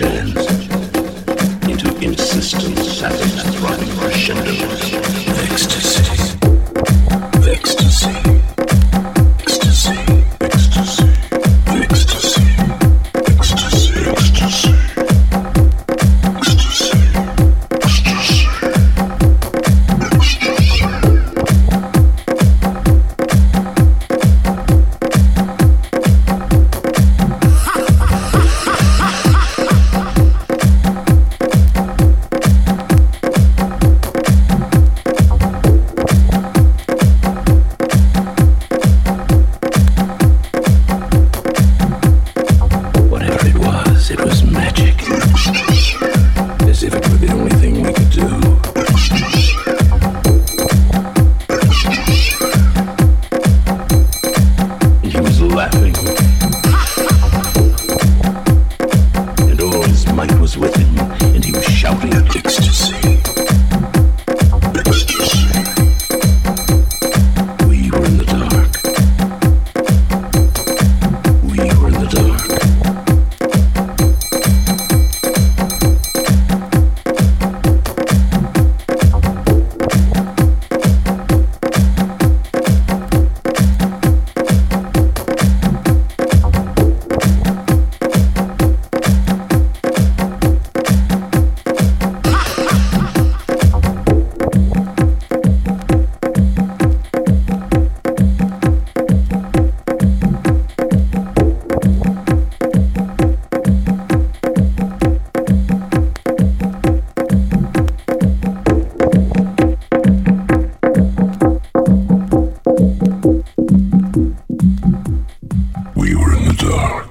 into insistent sadness. world.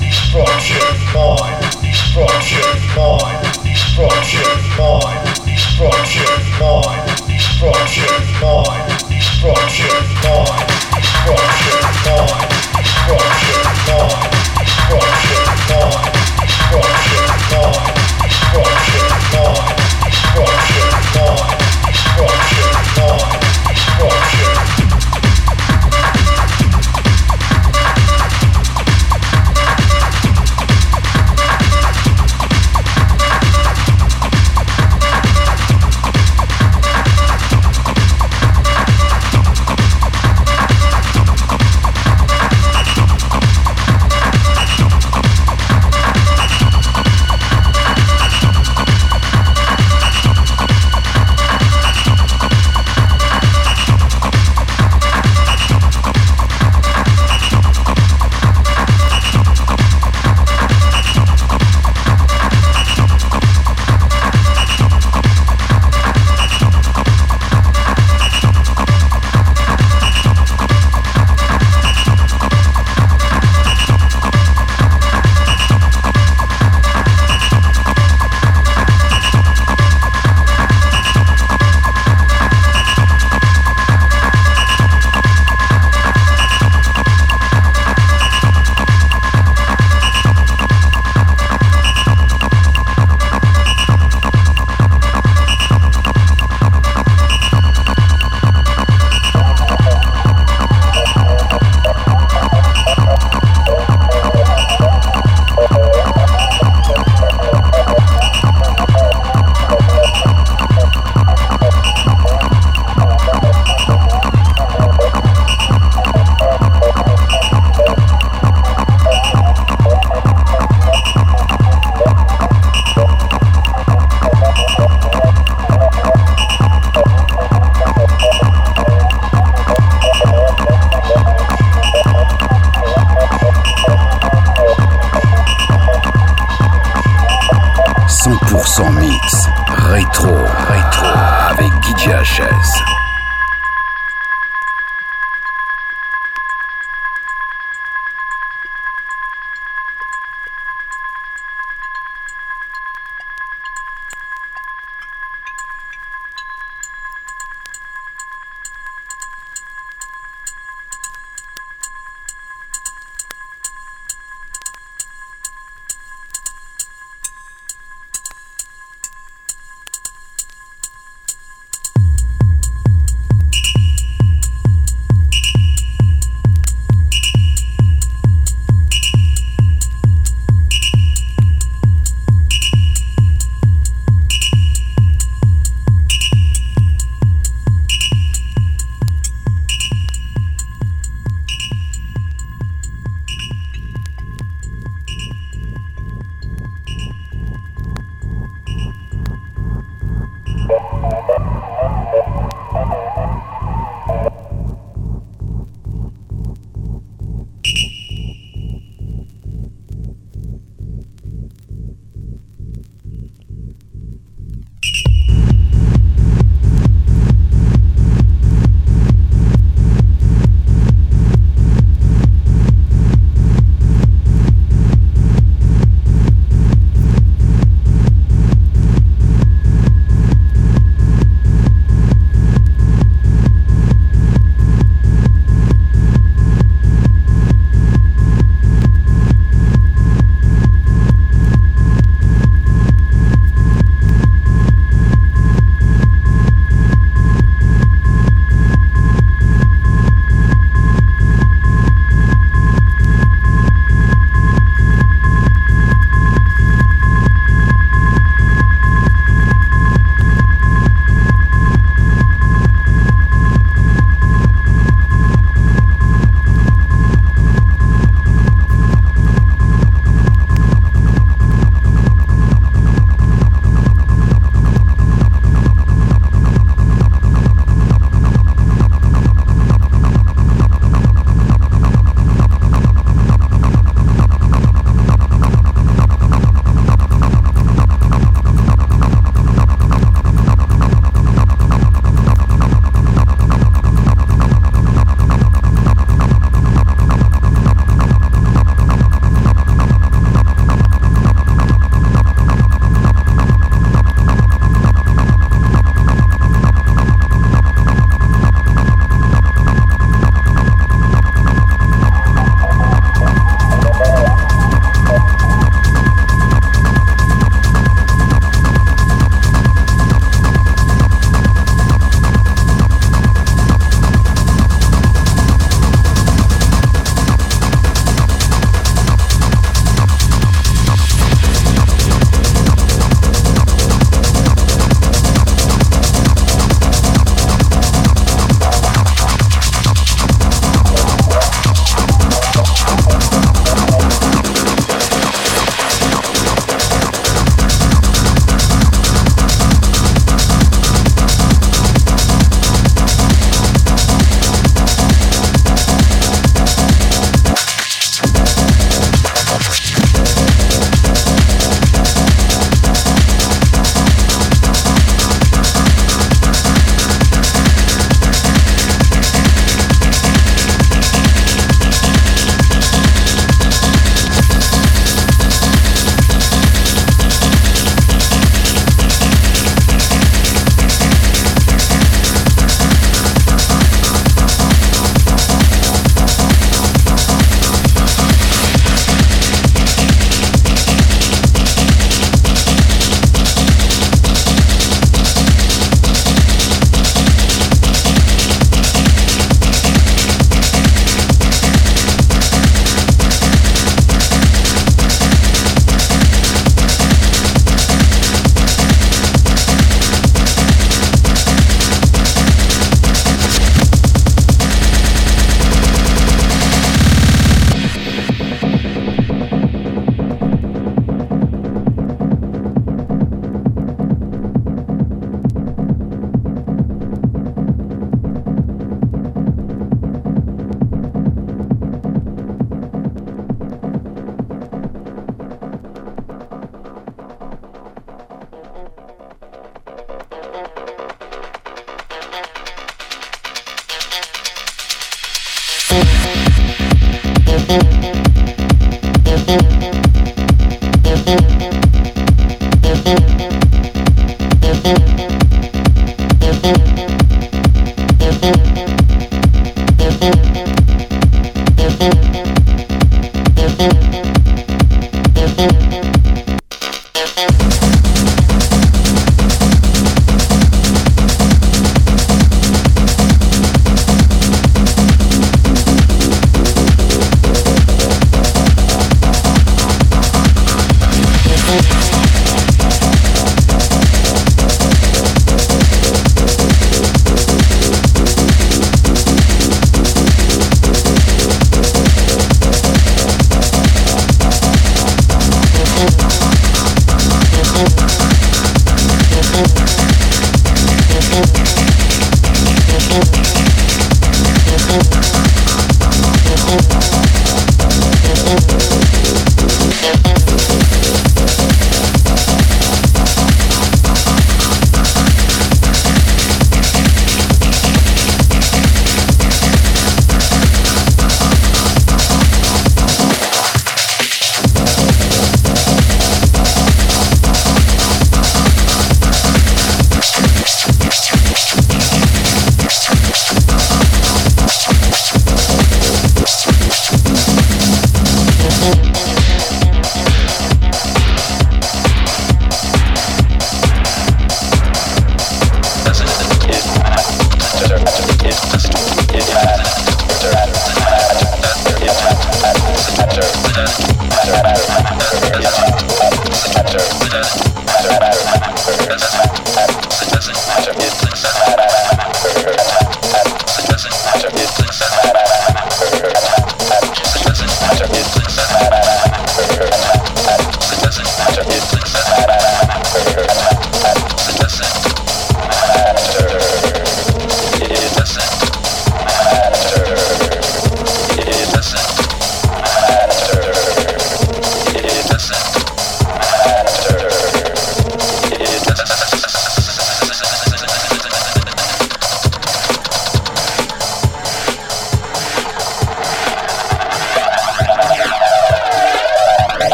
Destruction, mind, destruction. mind, destruction. mind, destruction.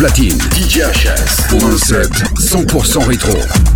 Platine, DJ HS, pour un set 100% rétro.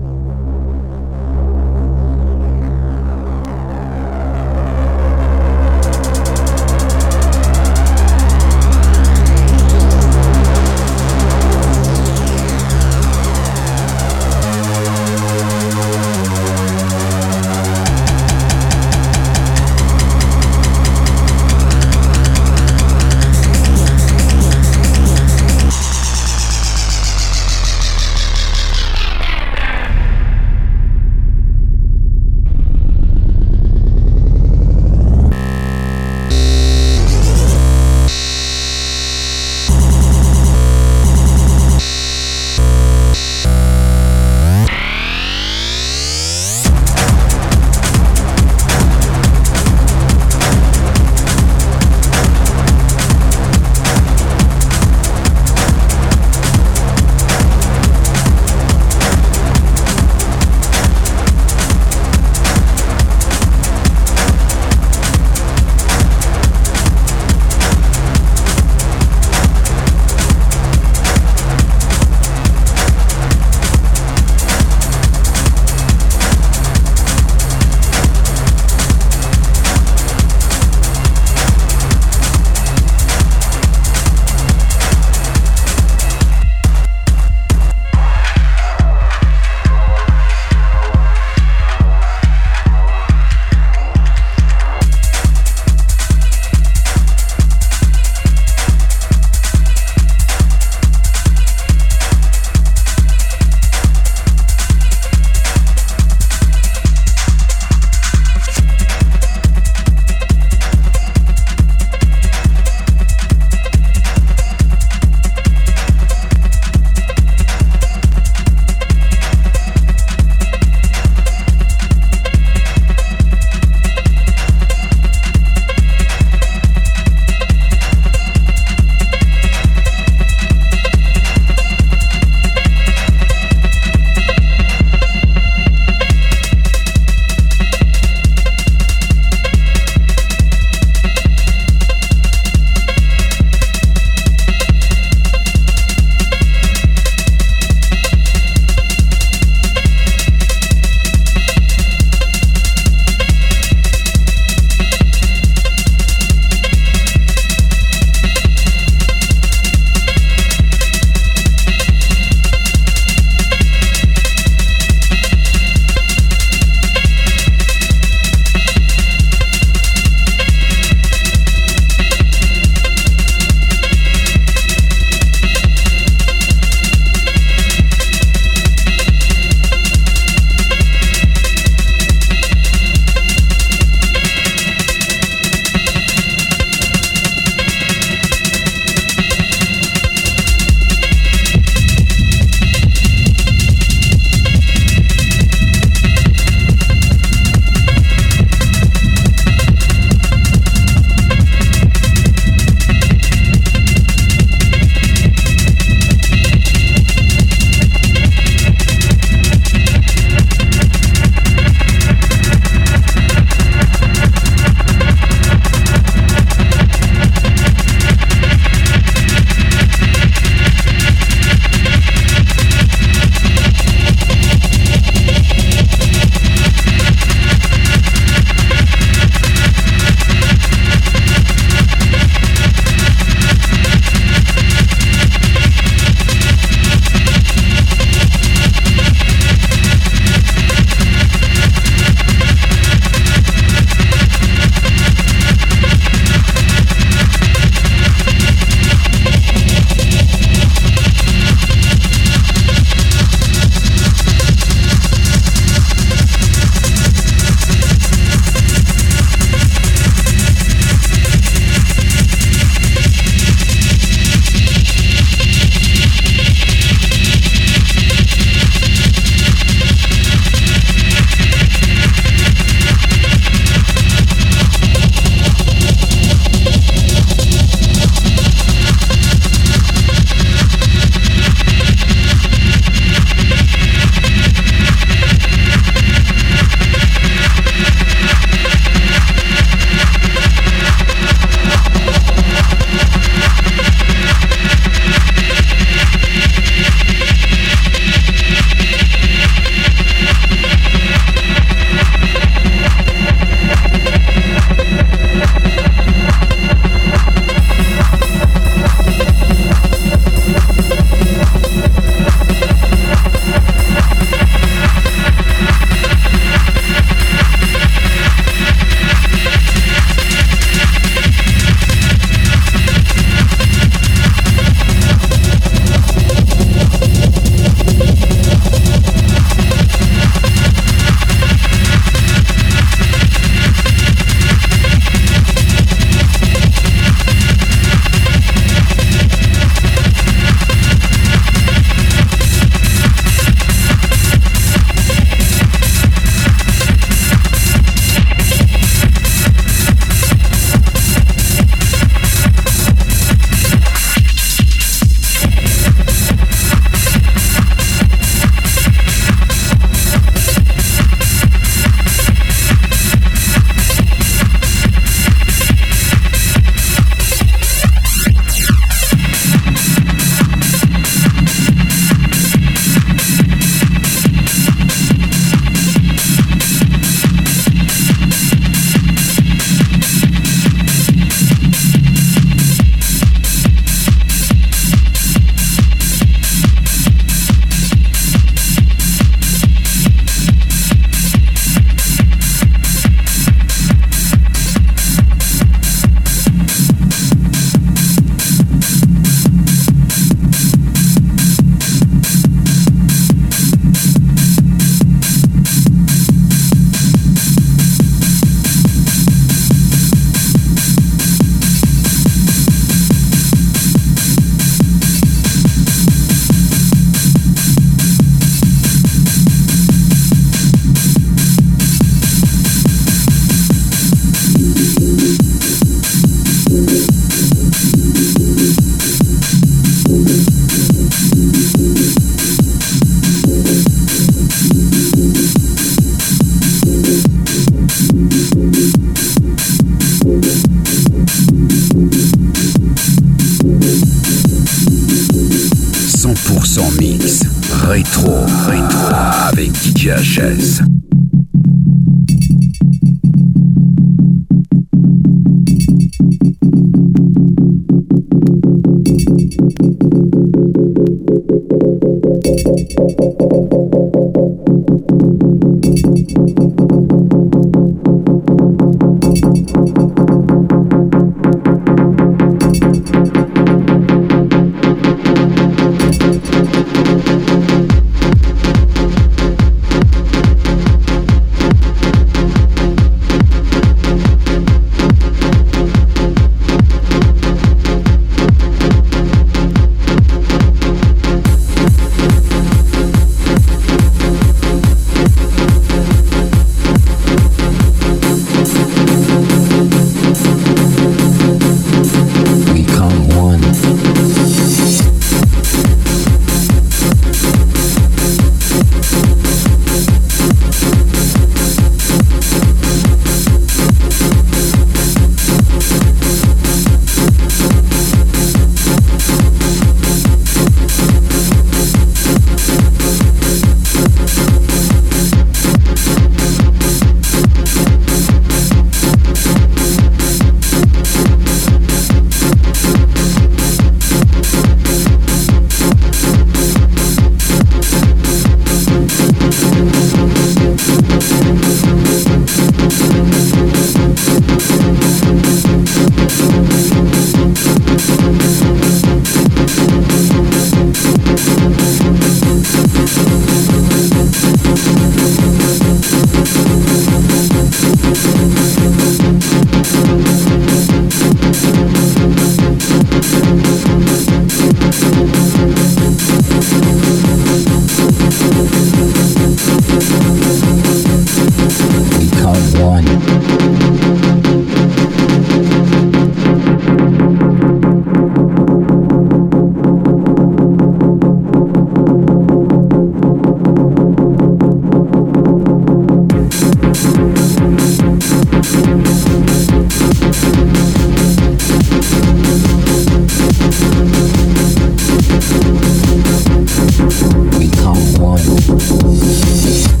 we become one.